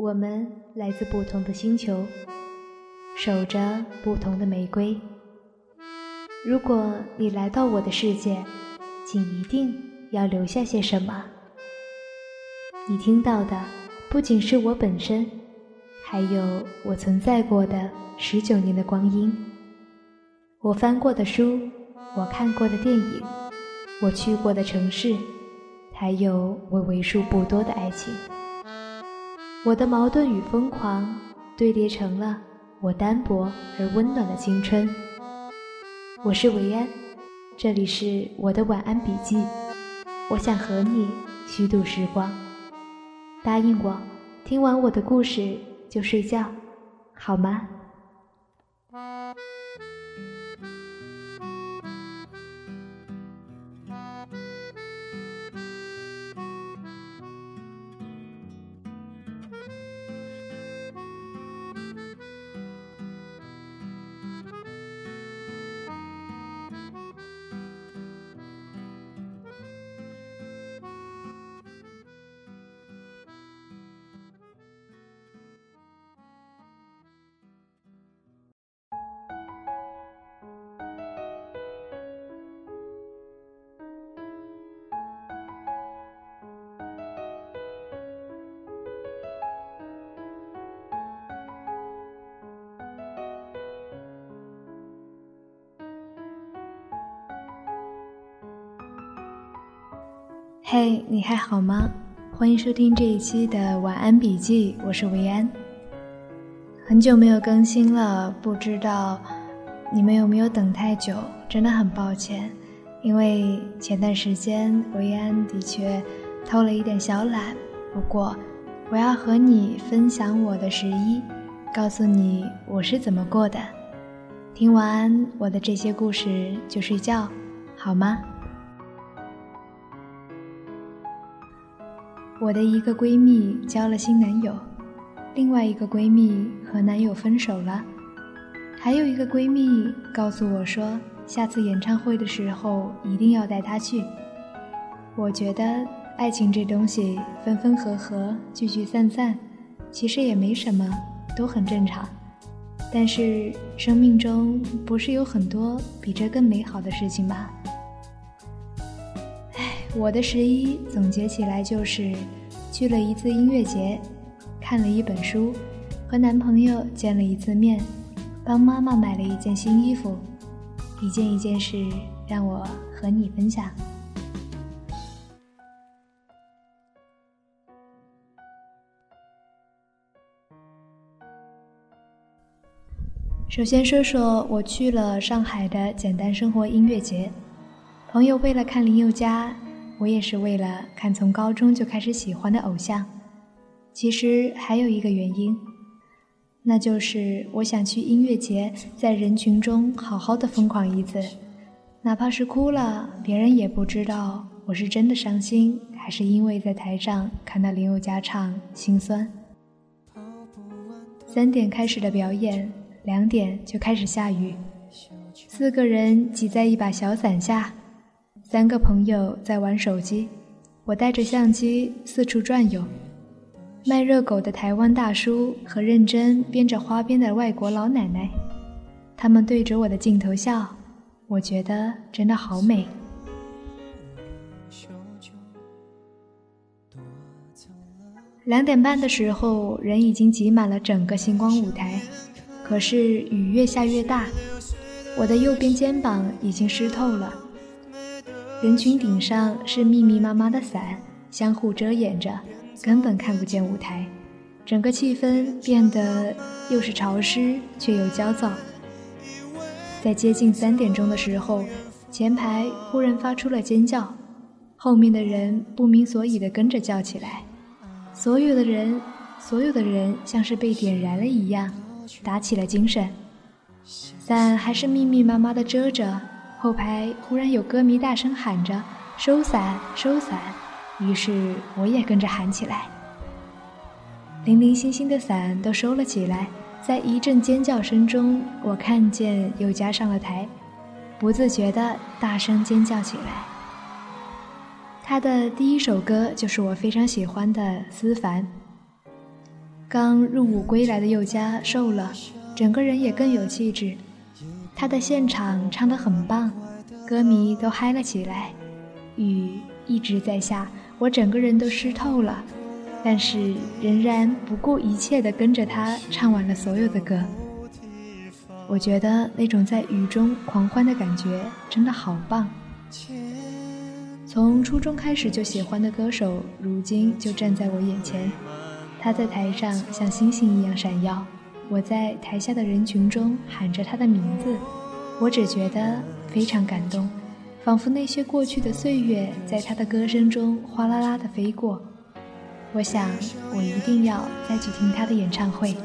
我们来自不同的星球，守着不同的玫瑰。如果你来到我的世界，请一定要留下些什么。你听到的不仅是我本身，还有我存在过的十九年的光阴，我翻过的书，我看过的电影，我去过的城市，还有我为数不多的爱情。我的矛盾与疯狂堆叠成了我单薄而温暖的青春。我是维安，这里是我的晚安笔记。我想和你虚度时光，答应我，听完我的故事就睡觉，好吗？嘿，你还好吗？欢迎收听这一期的晚安笔记，我是维安。很久没有更新了，不知道你们有没有等太久？真的很抱歉，因为前段时间维安的确偷了一点小懒。不过，我要和你分享我的十一，告诉你我是怎么过的。听完我的这些故事就睡觉，好吗？我的一个闺蜜交了新男友，另外一个闺蜜和男友分手了，还有一个闺蜜告诉我说，下次演唱会的时候一定要带她去。我觉得爱情这东西分分合合、聚聚散散，其实也没什么，都很正常。但是生命中不是有很多比这更美好的事情吗？我的十一总结起来就是：去了一次音乐节，看了一本书，和男朋友见了一次面，帮妈妈买了一件新衣服，一件一件事让我和你分享。首先说说我去了上海的简单生活音乐节，朋友为了看林宥嘉。我也是为了看从高中就开始喜欢的偶像，其实还有一个原因，那就是我想去音乐节，在人群中好好的疯狂一次，哪怕是哭了，别人也不知道我是真的伤心，还是因为在台上看到林宥嘉唱心酸。三点开始的表演，两点就开始下雨，四个人挤在一把小伞下。三个朋友在玩手机，我带着相机四处转悠。卖热狗的台湾大叔和认真编着花边的外国老奶奶，他们对着我的镜头笑，我觉得真的好美。两点半的时候，人已经挤满了整个星光舞台，可是雨越下越大，我的右边肩膀已经湿透了。人群顶上是密密麻麻的伞，相互遮掩着，根本看不见舞台。整个气氛变得又是潮湿却又焦躁。在接近三点钟的时候，前排忽然发出了尖叫，后面的人不明所以的跟着叫起来。所有的人，所有的人像是被点燃了一样，打起了精神。伞还是密密麻麻的遮着。后排忽然有歌迷大声喊着“收伞，收伞”，于是我也跟着喊起来。零零星星的伞都收了起来，在一阵尖叫声中，我看见又加上了台，不自觉地大声尖叫起来。他的第一首歌就是我非常喜欢的《思凡》。刚入伍归来的宥嘉瘦了，整个人也更有气质。他的现场唱得很棒，歌迷都嗨了起来。雨一直在下，我整个人都湿透了，但是仍然不顾一切地跟着他唱完了所有的歌。我觉得那种在雨中狂欢的感觉真的好棒。从初中开始就喜欢的歌手，如今就站在我眼前。他在台上像星星一样闪耀。我在台下的人群中喊着他的名字，我只觉得非常感动，仿佛那些过去的岁月在他的歌声中哗啦啦的飞过。我想，我一定要再去听他的演唱会。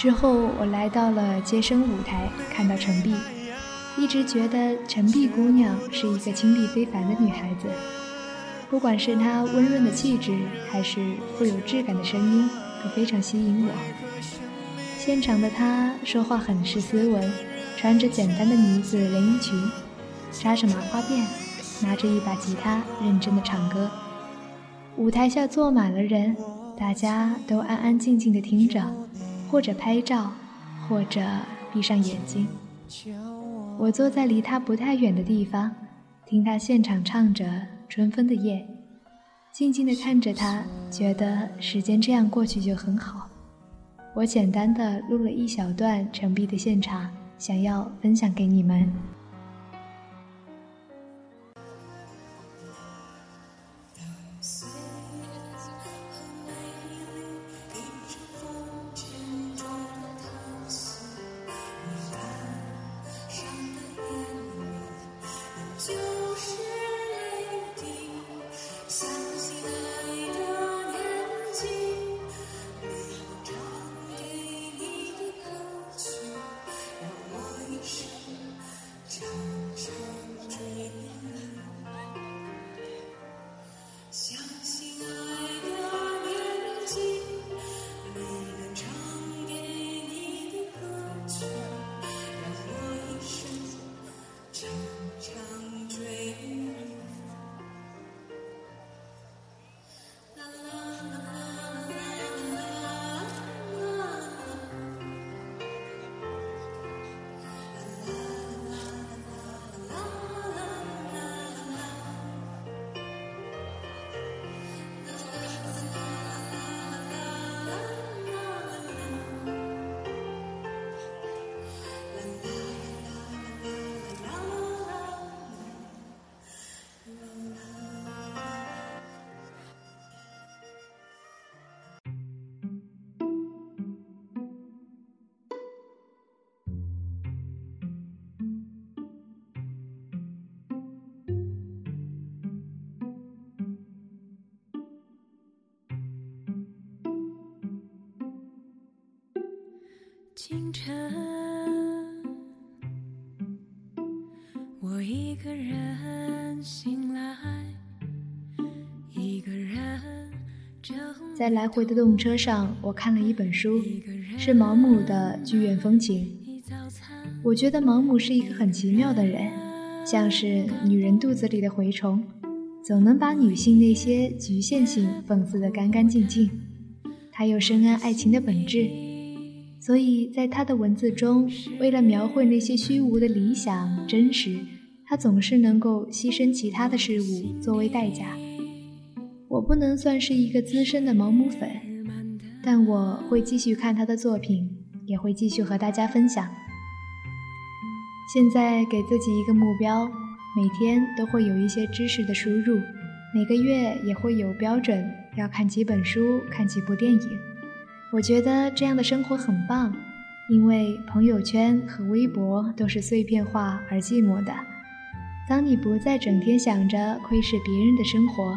之后，我来到了接生舞台，看到陈碧，一直觉得陈碧姑娘是一个清丽非凡的女孩子，不管是她温润的气质，还是富有质感的声音，都非常吸引我。现场的她说话很是斯文，穿着简单的呢子连衣裙，扎着麻花辫，拿着一把吉他，认真的唱歌。舞台下坐满了人，大家都安安静静的听着。或者拍照，或者闭上眼睛。我坐在离他不太远的地方，听他现场唱着《春风的夜》，静静地看着他，觉得时间这样过去就很好。我简单的录了一小段陈碧的现场，想要分享给你们。清晨，我一个人醒来，一个人在来回的动车上，我看了一本书，是毛姆的《剧院风情》。我觉得毛姆是一个很奇妙的人，像是女人肚子里的蛔虫，总能把女性那些局限性讽刺得干干净净。他又深谙爱情的本质。所以在他的文字中，为了描绘那些虚无的理想真实，他总是能够牺牲其他的事物作为代价。我不能算是一个资深的毛姆粉，但我会继续看他的作品，也会继续和大家分享。现在给自己一个目标，每天都会有一些知识的输入，每个月也会有标准，要看几本书，看几部电影。我觉得这样的生活很棒，因为朋友圈和微博都是碎片化而寂寞的。当你不再整天想着窥视别人的生活，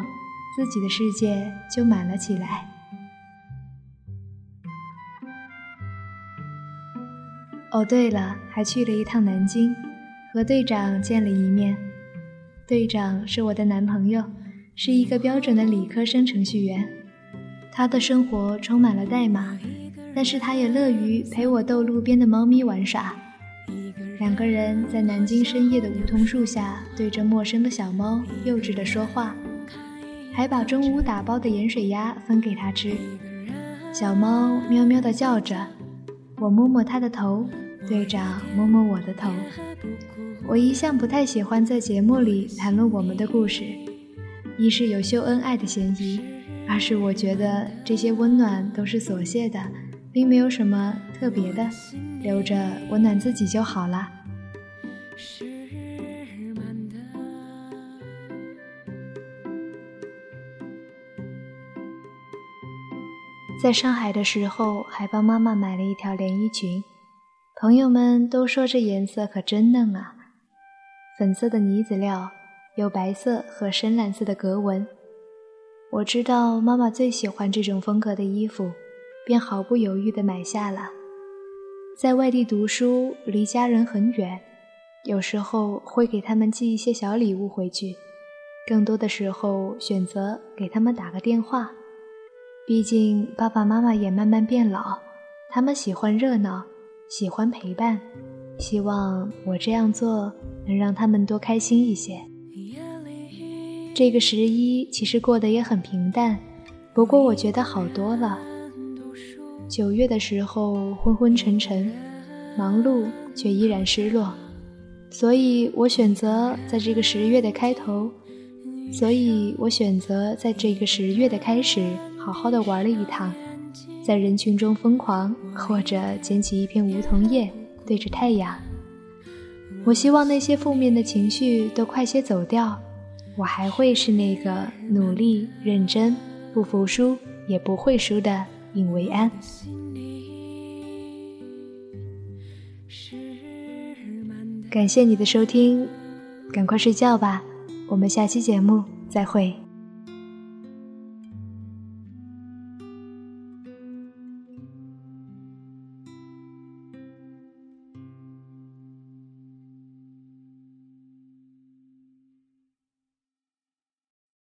自己的世界就满了起来。哦，对了，还去了一趟南京，和队长见了一面。队长是我的男朋友，是一个标准的理科生程序员。他的生活充满了代码，但是他也乐于陪我逗路边的猫咪玩耍。两个人在南京深夜的梧桐树下，对着陌生的小猫幼稚地说话，还把中午打包的盐水鸭分给它吃。小猫喵喵地叫着，我摸摸它的头，队长摸摸我的头。我一向不太喜欢在节目里谈论我们的故事，一是有秀恩爱的嫌疑，而是我觉得这些温暖都是琐屑的。并没有什么特别的，留着温暖自己就好了。在上海的时候，还帮妈妈买了一条连衣裙，朋友们都说这颜色可真嫩啊，粉色的呢子料，有白色和深蓝色的格纹。我知道妈妈最喜欢这种风格的衣服。便毫不犹豫地买下了。在外地读书，离家人很远，有时候会给他们寄一些小礼物回去，更多的时候选择给他们打个电话。毕竟爸爸妈妈也慢慢变老，他们喜欢热闹，喜欢陪伴，希望我这样做能让他们多开心一些。这个十一其实过得也很平淡，不过我觉得好多了。九月的时候昏昏沉沉，忙碌却依然失落，所以我选择在这个十月的开头，所以我选择在这个十月的开始，好好的玩了一趟，在人群中疯狂，或者捡起一片梧桐叶，对着太阳。我希望那些负面的情绪都快些走掉，我还会是那个努力、认真、不服输也不会输的。尹维安，感谢你的收听，赶快睡觉吧，我们下期节目再会。